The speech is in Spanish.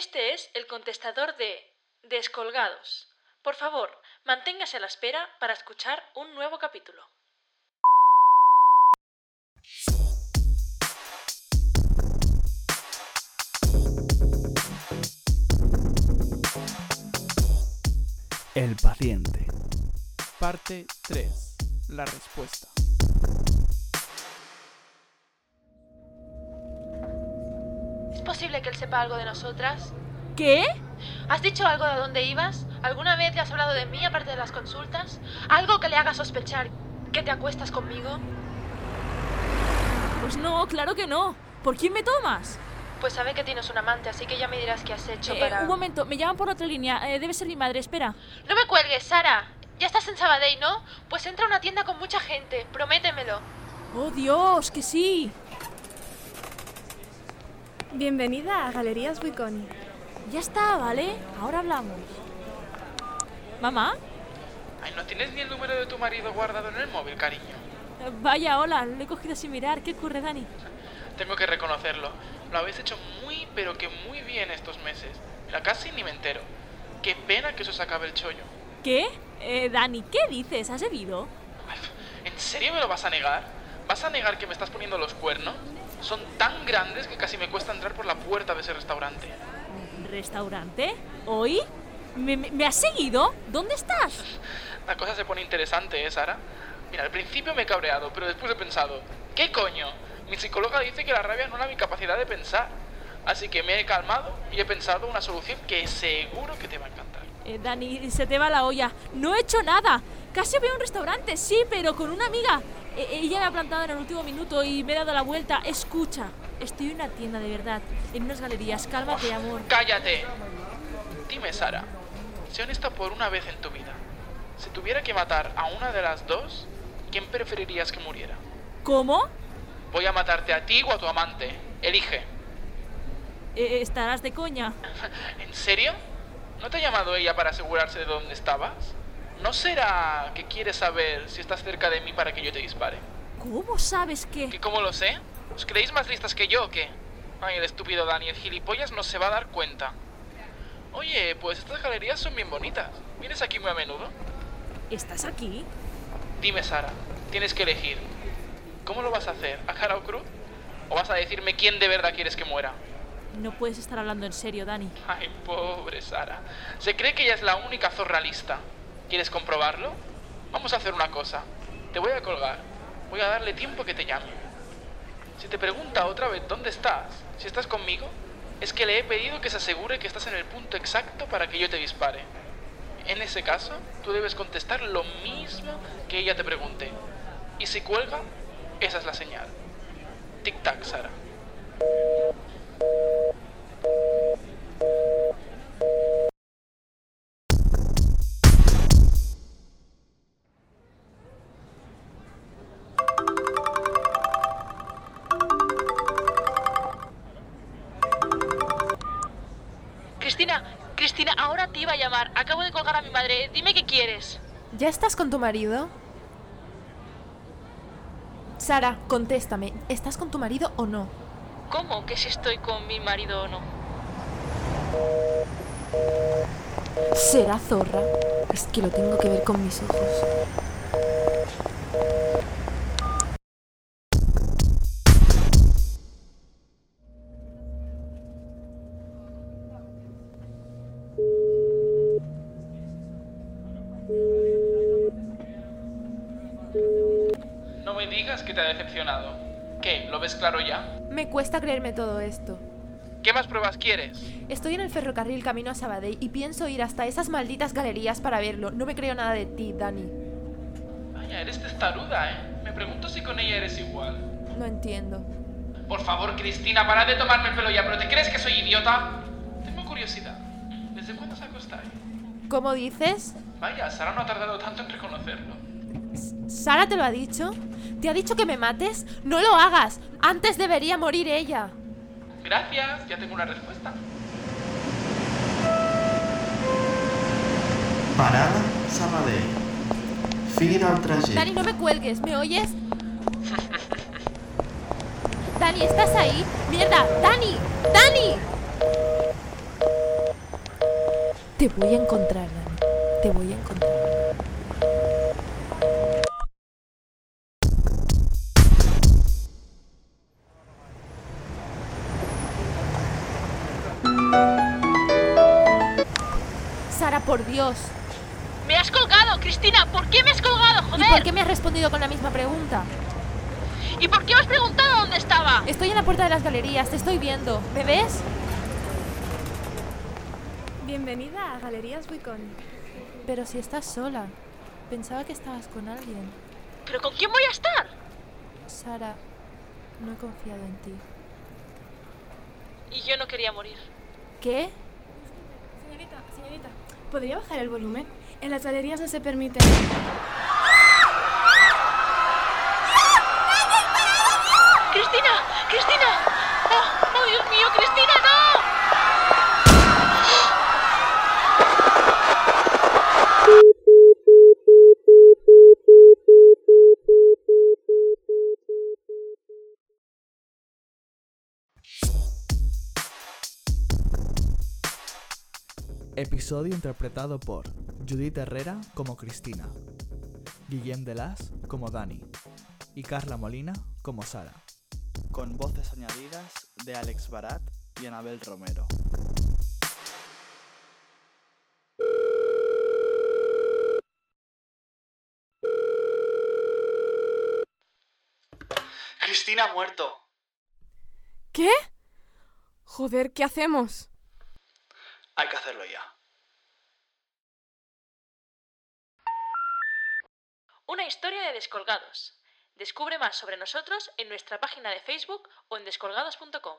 Este es el contestador de Descolgados. Por favor, manténgase a la espera para escuchar un nuevo capítulo. El paciente. Parte 3. La respuesta. ¿Es posible que él sepa algo de nosotras? ¿Qué? ¿Has dicho algo de dónde ibas? ¿Alguna vez le has hablado de mí aparte de las consultas? ¿Algo que le haga sospechar que te acuestas conmigo? Pues no, claro que no. ¿Por quién me tomas? Pues sabe que tienes un amante, así que ya me dirás qué has hecho Eh, para... Un momento, me llaman por otra línea. Eh, debe ser mi madre, espera. No me cuelgues, Sara. Ya estás en Sabadell, ¿no? Pues entra a una tienda con mucha gente. Prométemelo. ¡Oh, Dios, que sí! Bienvenida a Galerías Wiconi. Ya está, ¿vale? Ahora hablamos. ¿Mamá? Ay, ¿no tienes ni el número de tu marido guardado en el móvil, cariño? Eh, Vaya, hola, lo he cogido sin mirar. ¿Qué ocurre, Dani? Tengo que reconocerlo. Lo habéis hecho muy, pero que muy bien estos meses. Mira, casi ni me entero. Qué pena que eso se acabe el chollo. ¿Qué? Eh, Dani, ¿qué dices? ¿Has bebido? ¿En serio me lo vas a negar? ¿Vas a negar que me estás poniendo los cuernos? Son tan grandes que casi me cuesta entrar por la puerta de ese restaurante. ¿Restaurante? ¿Hoy? ¿Me, me- has seguido? ¿Dónde estás? La cosa se pone interesante, ¿eh, Sara? Mira, al principio me he cabreado, pero después he pensado, ¿qué coño? Mi psicóloga dice que la rabia no es mi capacidad de pensar. Así que me he calmado y he pensado una solución que seguro que te va a encantar. Eh, Dani, se te va la olla. No he hecho nada. Casi voy a un restaurante, sí, pero con una amiga. Eh, ella me ha plantado en el último minuto y me he dado la vuelta. Escucha, estoy en una tienda de verdad, en unas galerías. Cálmate, amor. ¡Cállate! Dime, Sara, sé honesta por una vez en tu vida. Si tuviera que matar a una de las dos, ¿quién preferirías que muriera? ¿Cómo? Voy a matarte a ti o a tu amante. Elige. Eh, ¿Estarás de coña? ¿En serio? ¿No te ha llamado ella para asegurarse de dónde estabas? ¿No será que quiere saber si estás cerca de mí para que yo te dispare? ¿Cómo sabes que...? ¿Que cómo lo sé? ¿Os creéis más listas que yo o qué? Ay, el estúpido Dani, el gilipollas no se va a dar cuenta. Oye, pues estas galerías son bien bonitas. ¿Vienes aquí muy a menudo? ¿Estás aquí? Dime, Sara, tienes que elegir. ¿Cómo lo vas a hacer? ¿A cara o cruz? ¿O vas a decirme quién de verdad quieres que muera? No puedes estar hablando en serio, Dani. Ay, pobre Sara. Se cree que ella es la única zorra lista. ¿Quieres comprobarlo? Vamos a hacer una cosa. Te voy a colgar. Voy a darle tiempo que te llame. Si te pregunta otra vez dónde estás, si estás conmigo, es que le he pedido que se asegure que estás en el punto exacto para que yo te dispare. En ese caso, tú debes contestar lo mismo que ella te pregunte. Y si cuelga, esa es la señal. Tic-tac, Sara. Te iba a llamar. Acabo de colgar a mi madre. Dime qué quieres. ¿Ya estás con tu marido? Sara, contéstame. ¿Estás con tu marido o no? ¿Cómo que si estoy con mi marido o no? ¿Será zorra? Es que lo tengo que ver con mis ojos. Digas que te ha decepcionado. ¿Qué? ¿Lo ves claro ya? Me cuesta creerme todo esto. ¿Qué más pruebas quieres? Estoy en el ferrocarril camino a Sabadell y pienso ir hasta esas malditas galerías para verlo. No me creo nada de ti, Dani. Vaya, eres testaruda, ¿eh? Me pregunto si con ella eres igual. No entiendo. Por favor, Cristina, para de tomarme el pelo ya, pero ¿te crees que soy idiota? Tengo curiosidad. ¿Desde cuándo se acostáis? ¿Cómo dices? Vaya, Sara no ha tardado tanto en reconocerlo. ¿Sara te lo ha dicho? ¿Te ha dicho que me mates? No lo hagas. Antes debería morir ella. Gracias, ya tengo una respuesta. Parada Sabadell. Fin al trajecte. Dani, no me cuelgues. ¿Me oyes? Dani, ¿estás ahí? ¡Mierda! ¡Dani! ¡Dani! Te voy a encontrar, Dani. Te voy a encontrar. Sara, por Dios. ¡Me has colgado, Cristina! ¿Por qué me has colgado, ¿Y joder? por qué me has respondido con la misma pregunta? ¿Y por qué me has preguntado dónde estaba? Estoy en la puerta de las galerías, te estoy viendo. ¿Me ves? Bienvenida a Galerías Wicon. Pero si estás sola. Pensaba que estabas con alguien. ¿Pero con quién voy a estar? Sara, no he confiado en ti. Y yo no quería morir. ¿Qué? Señorita, señorita, ¿podría bajar el volumen? En las galerías no se permite. ¡Cristina! ¡Cristina! ¡Oh, oh, Dios mío, Cristina, Episodio interpretado por Judith Herrera como Cristina, Guillem Delas como Dani y Carla Molina como Sara. con voces añadidas de Alex Barat y Anabel Romero. Cristina ha muerto. ¿Qué? Joder, ¿qué hacemos? Hay que hacerlo ya. Una historia de descolgados. Descubre más sobre nosotros en nuestra página de Facebook o en descolgados.com.